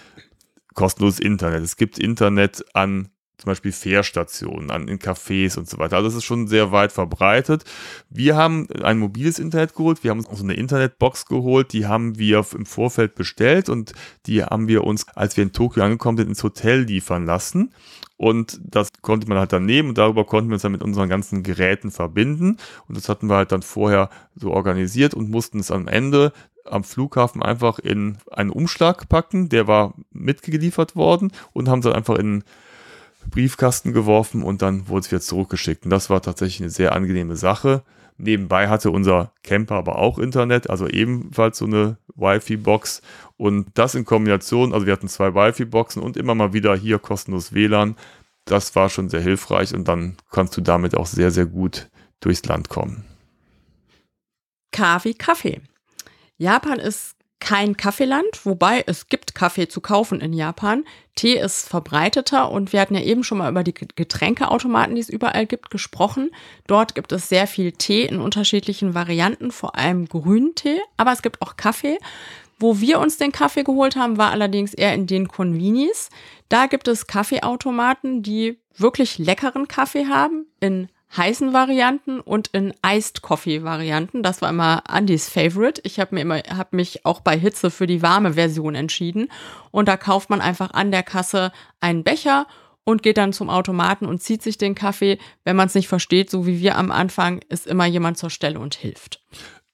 S2: kostenloses Internet. Es gibt Internet an zum Beispiel Fährstationen, an, in Cafés und so weiter. Also das ist schon sehr weit verbreitet. Wir haben ein mobiles Internet geholt, wir haben uns so eine Internetbox geholt, die haben wir im Vorfeld bestellt und die haben wir uns, als wir in Tokio angekommen sind, ins Hotel liefern lassen. Und das konnte man halt dann nehmen und darüber konnten wir uns dann mit unseren ganzen Geräten verbinden. Und das hatten wir halt dann vorher so organisiert und mussten es am Ende am Flughafen einfach in einen Umschlag packen. Der war mitgeliefert worden und haben es dann einfach in Briefkasten geworfen und dann wurde es wieder zurückgeschickt. Und das war tatsächlich eine sehr angenehme Sache. Nebenbei hatte unser Camper aber auch Internet, also ebenfalls so eine Wi-Fi-Box. Und das in Kombination, also wir hatten zwei Wi-Fi-Boxen und immer mal wieder hier kostenlos WLAN. Das war schon sehr hilfreich und dann kannst du damit auch sehr, sehr gut durchs Land kommen.
S1: Kaffee, Kaffee. Japan ist kein Kaffeeland, wobei es gibt Kaffee zu kaufen in Japan. Tee ist verbreiteter und wir hatten ja eben schon mal über die Getränkeautomaten, die es überall gibt, gesprochen. Dort gibt es sehr viel Tee in unterschiedlichen Varianten, vor allem grünen Tee, aber es gibt auch Kaffee. Wo wir uns den Kaffee geholt haben, war allerdings eher in den Convenis. Da gibt es Kaffeeautomaten, die wirklich leckeren Kaffee haben, in heißen Varianten und in Iced Coffee Varianten. Das war immer Andys Favorite. Ich habe mir immer, habe mich auch bei Hitze für die warme Version entschieden. Und da kauft man einfach an der Kasse einen Becher und geht dann zum Automaten und zieht sich den Kaffee. Wenn man es nicht versteht, so wie wir am Anfang, ist immer jemand zur Stelle und hilft.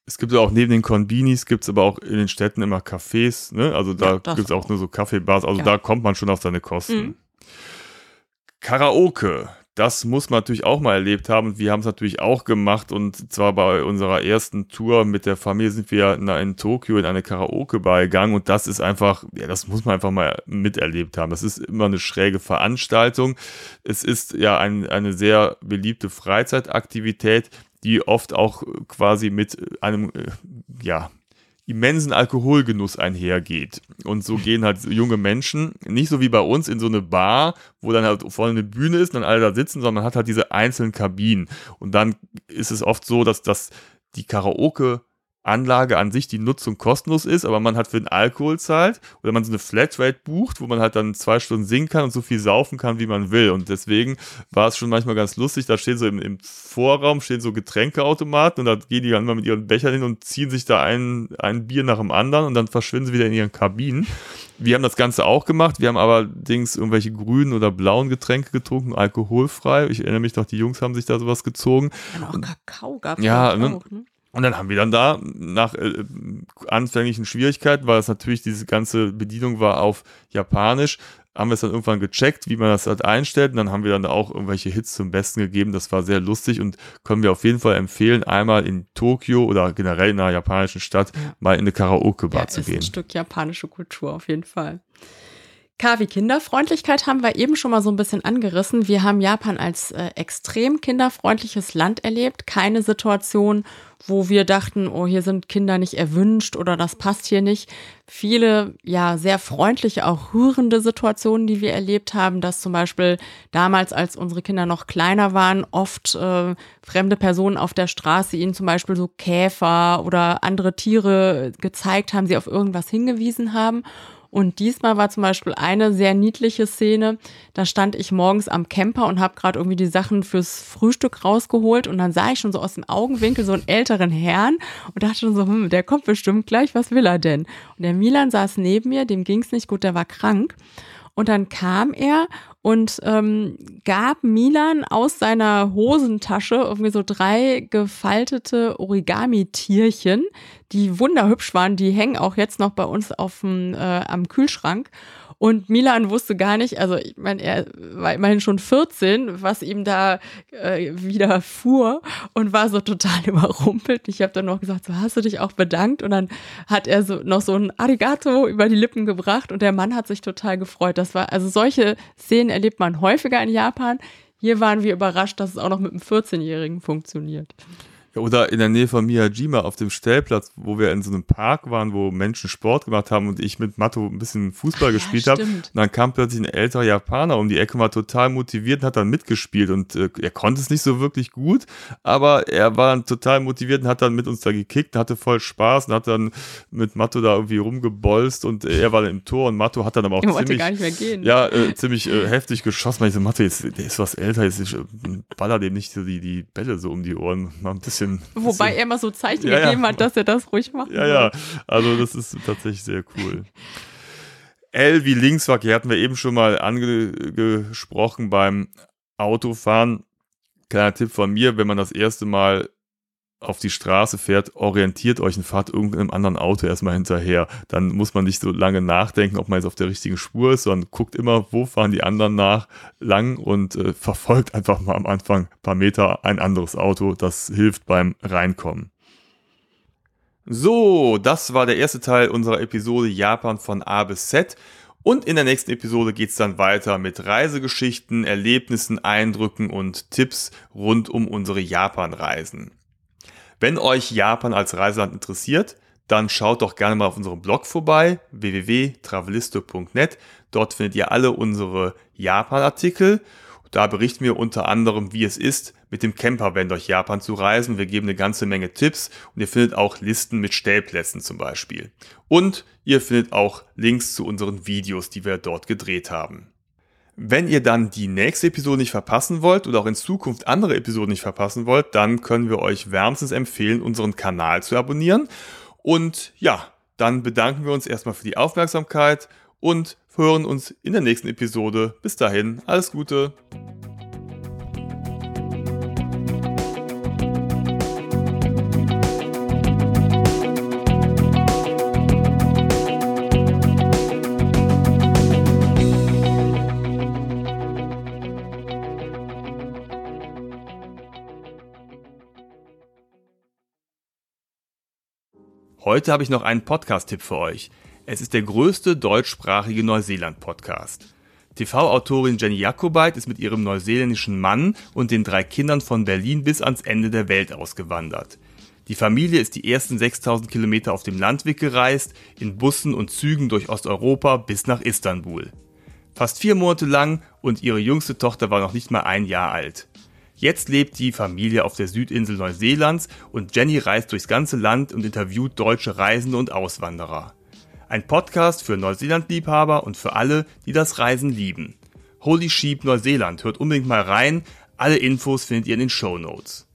S2: Es gibt ja auch neben den Konbinis, gibt es aber auch in den Städten immer Cafés, ne? Also da ja, gibt es auch nur so Kaffeebars, also ja. da kommt man schon auf seine Kosten. Mhm. Karaoke das muss man natürlich auch mal erlebt haben. Wir haben es natürlich auch gemacht und zwar bei unserer ersten Tour mit der Familie sind wir in Tokio in eine Karaoke-Bar gegangen und das ist einfach, ja, das muss man einfach mal miterlebt haben. Das ist immer eine schräge Veranstaltung. Es ist ja ein, eine sehr beliebte Freizeitaktivität, die oft auch quasi mit einem, ja, immensen Alkoholgenuss einhergeht. Und so gehen halt junge Menschen, nicht so wie bei uns in so eine Bar, wo dann halt vorne eine Bühne ist und dann alle da sitzen, sondern man hat halt diese einzelnen Kabinen. Und dann ist es oft so, dass das die Karaoke Anlage an sich die Nutzung kostenlos ist, aber man hat für den Alkohol zahlt oder man so eine Flatrate bucht, wo man halt dann zwei Stunden singen kann und so viel saufen kann, wie man will. Und deswegen war es schon manchmal ganz lustig. Da stehen so im, im Vorraum stehen so Getränkeautomaten und da gehen die dann mal mit ihren Bechern hin und ziehen sich da ein, ein Bier nach dem anderen und dann verschwinden sie wieder in ihren Kabinen. Wir haben das Ganze auch gemacht. Wir haben allerdings irgendwelche grünen oder blauen Getränke getrunken, alkoholfrei. Ich erinnere mich noch, die Jungs haben sich da sowas gezogen.
S1: Dann auch Kakao gab es
S2: ja,
S1: auch,
S2: ne? Und dann haben wir dann da nach äh, anfänglichen Schwierigkeiten, weil es natürlich diese ganze Bedienung war auf Japanisch, haben wir es dann irgendwann gecheckt, wie man das halt einstellt. Und dann haben wir dann auch irgendwelche Hits zum Besten gegeben. Das war sehr lustig und können wir auf jeden Fall empfehlen, einmal in Tokio oder generell in einer japanischen Stadt mal in eine Karaoke-Bar
S1: Ja,
S2: zu
S1: ist
S2: gehen.
S1: ein Stück japanische Kultur auf jeden Fall. Kavi Kinderfreundlichkeit haben wir eben schon mal so ein bisschen angerissen. Wir haben Japan als äh, extrem kinderfreundliches Land erlebt. Keine Situation, wo wir dachten, oh, hier sind Kinder nicht erwünscht oder das passt hier nicht. Viele, ja, sehr freundliche, auch rührende Situationen, die wir erlebt haben, dass zum Beispiel damals, als unsere Kinder noch kleiner waren, oft äh, fremde Personen auf der Straße ihnen zum Beispiel so Käfer oder andere Tiere gezeigt haben, sie auf irgendwas hingewiesen haben. Und diesmal war zum Beispiel eine sehr niedliche Szene. Da stand ich morgens am Camper und habe gerade irgendwie die Sachen fürs Frühstück rausgeholt und dann sah ich schon so aus dem Augenwinkel so einen älteren Herrn und dachte schon so, hm, der kommt bestimmt gleich, was will er denn? Und der Milan saß neben mir, dem ging's nicht gut, der war krank. Und dann kam er und ähm, gab Milan aus seiner Hosentasche irgendwie so drei gefaltete Origami-Tierchen, die wunderhübsch waren. Die hängen auch jetzt noch bei uns auf dem, äh, am Kühlschrank. Und Milan wusste gar nicht, also ich meine, er war immerhin schon 14, was ihm da äh, wieder fuhr und war so total überrumpelt. Ich habe dann noch gesagt, so hast du dich auch bedankt und dann hat er so noch so ein Arigato über die Lippen gebracht und der Mann hat sich total gefreut. Das war also solche Szenen erlebt man häufiger in Japan. Hier waren wir überrascht, dass es auch noch mit einem 14-Jährigen funktioniert.
S2: Ja, oder in der Nähe von Miyajima auf dem Stellplatz, wo wir in so einem Park waren, wo Menschen Sport gemacht haben und ich mit Matto ein bisschen Fußball
S1: Ach ja,
S2: gespielt habe. Und dann kam plötzlich ein älterer Japaner um die Ecke war total motiviert und hat dann mitgespielt. Und äh, er konnte es nicht so wirklich gut, aber er war dann total motiviert und hat dann mit uns da gekickt, hatte voll Spaß und hat dann mit Matto da irgendwie rumgebolzt und äh, er war dann im Tor und Matto hat dann aber auch
S1: wollte
S2: ziemlich
S1: gar nicht mehr gehen.
S2: ja, äh, ziemlich äh, heftig geschossen. Weil ich so, Mathe, jetzt, der ist was älter, jetzt ist, äh, baller dem nicht so die, die Bälle so um die Ohren. Mal ein bisschen.
S1: Wobei
S2: bisschen,
S1: er immer so Zeichen
S2: ja.
S1: gegeben hat, dass er das ruhig macht.
S2: Ja, ja, also das ist tatsächlich sehr cool. L wie Linksverkehr hatten wir eben schon mal angesprochen beim Autofahren. Kleiner Tipp von mir, wenn man das erste Mal auf die Straße fährt, orientiert euch und fahrt irgendeinem anderen Auto erstmal hinterher. Dann muss man nicht so lange nachdenken, ob man jetzt auf der richtigen Spur ist, sondern guckt immer, wo fahren die anderen nach lang und äh, verfolgt einfach mal am Anfang ein paar Meter ein anderes Auto. Das hilft beim Reinkommen. So, das war der erste Teil unserer Episode Japan von A bis Z. Und in der nächsten Episode geht's dann weiter mit Reisegeschichten, Erlebnissen, Eindrücken und Tipps rund um unsere Japan-Reisen. Wenn euch Japan als Reiseland interessiert, dann schaut doch gerne mal auf unserem Blog vorbei, www.travelisto.net. Dort findet ihr alle unsere Japan-Artikel. Da berichten wir unter anderem, wie es ist, mit dem Campervan durch Japan zu reisen. Wir geben eine ganze Menge Tipps und ihr findet auch Listen mit Stellplätzen zum Beispiel. Und ihr findet auch Links zu unseren Videos, die wir dort gedreht haben. Wenn ihr dann die nächste Episode nicht verpassen wollt oder auch in Zukunft andere Episoden nicht verpassen wollt, dann können wir euch wärmstens empfehlen, unseren Kanal zu abonnieren. Und ja, dann bedanken wir uns erstmal für die Aufmerksamkeit und hören uns in der nächsten Episode. Bis dahin, alles Gute. Heute habe ich noch einen Podcast-Tipp für euch. Es ist der größte deutschsprachige Neuseeland-Podcast. TV-Autorin Jenny Jakobait ist mit ihrem neuseeländischen Mann und den drei Kindern von Berlin bis ans Ende der Welt ausgewandert. Die Familie ist die ersten 6000 Kilometer auf dem Landweg gereist, in Bussen und Zügen durch Osteuropa bis nach Istanbul. Fast vier Monate lang und ihre jüngste Tochter war noch nicht mal ein Jahr alt. Jetzt lebt die Familie auf der Südinsel Neuseelands und Jenny reist durchs ganze Land und interviewt deutsche Reisende und Auswanderer. Ein Podcast für Neuseeland-Liebhaber und für alle, die das Reisen lieben. Holy Sheep Neuseeland, hört unbedingt mal rein. Alle Infos findet ihr in den Show Notes.